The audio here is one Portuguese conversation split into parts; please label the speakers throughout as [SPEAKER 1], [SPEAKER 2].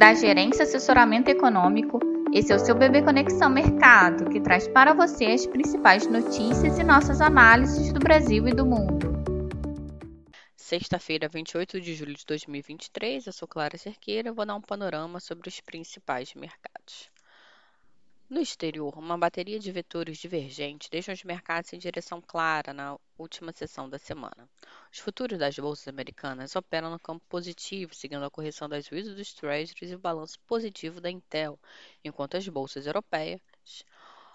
[SPEAKER 1] da Gerência Assessoramento Econômico. Esse é o seu Bebê Conexão Mercado, que traz para você as principais notícias e nossas análises do Brasil e do mundo.
[SPEAKER 2] Sexta-feira, 28 de julho de 2023, eu sou Clara Cerqueira e vou dar um panorama sobre os principais mercados. No exterior, uma bateria de vetores divergentes deixa os mercados em direção clara na última sessão da semana. Os futuros das bolsas americanas operam no campo positivo, seguindo a correção das yields dos Treasuries e o balanço positivo da Intel, enquanto as bolsas europeias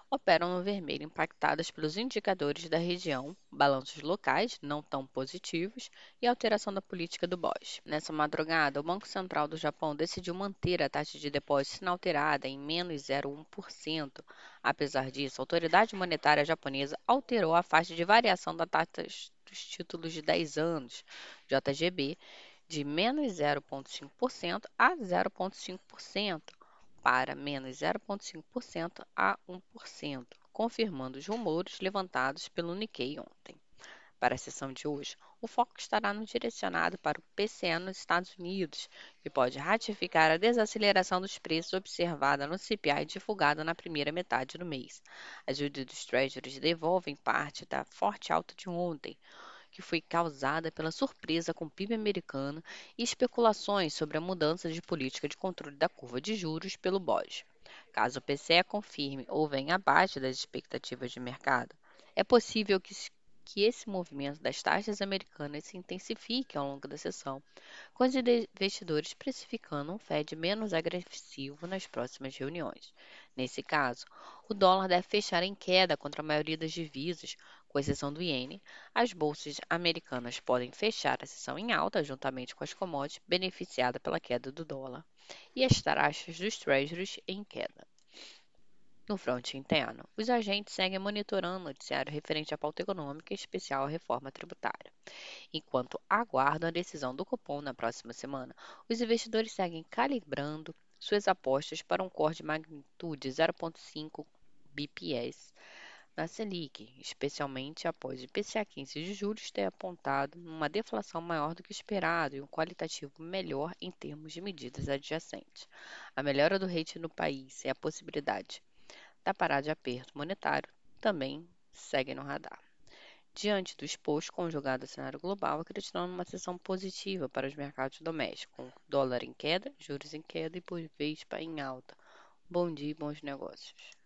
[SPEAKER 2] operam no vermelho, impactadas pelos indicadores da região, balanços locais não tão positivos e alteração da política do BOJ. Nessa madrugada, o Banco Central do Japão decidiu manter a taxa de depósito inalterada em menos 0,1%. Apesar disso, a autoridade monetária japonesa alterou a faixa de variação da taxa dos títulos de 10 anos, JGB, de menos 0,5% a 0,5% para menos 0,5% a 1%, confirmando os rumores levantados pelo Nikkei ontem. Para a sessão de hoje, o foco estará no direcionado para o PCE nos Estados Unidos, que pode ratificar a desaceleração dos preços observada no CPI divulgado na primeira metade do mês. As yields dos Treasuries devolvem parte da forte alta de ontem, que foi causada pela surpresa com o PIB americano e especulações sobre a mudança de política de controle da curva de juros pelo BOJ. Caso o PCE confirme ou venha abaixo das expectativas de mercado, é possível que, que esse movimento das taxas americanas se intensifique ao longo da sessão, com os investidores precificando um Fed menos agressivo nas próximas reuniões. Nesse caso, o dólar deve fechar em queda contra a maioria das divisas, com exceção do iene, as bolsas americanas podem fechar a sessão em alta, juntamente com as commodities, beneficiada pela queda do dólar, e as taxas dos treasuries em queda. No fronte interno, os agentes seguem monitorando o noticiário referente à pauta econômica, em especial à reforma tributária. Enquanto aguardam a decisão do cupom na próxima semana, os investidores seguem calibrando suas apostas para um corte de magnitude 0,5 BPS na Selic, especialmente após o IPCA 15 de julho ter apontado uma deflação maior do que esperado e um qualitativo melhor em termos de medidas adjacentes. A melhora do rate no país e a possibilidade da parada de aperto monetário também seguem no radar. Diante do exposto conjugado ao cenário global, acreditando numa sessão positiva para os mercados domésticos, com dólar em queda, juros em queda e por Vespa em alta. Bom dia e bons negócios.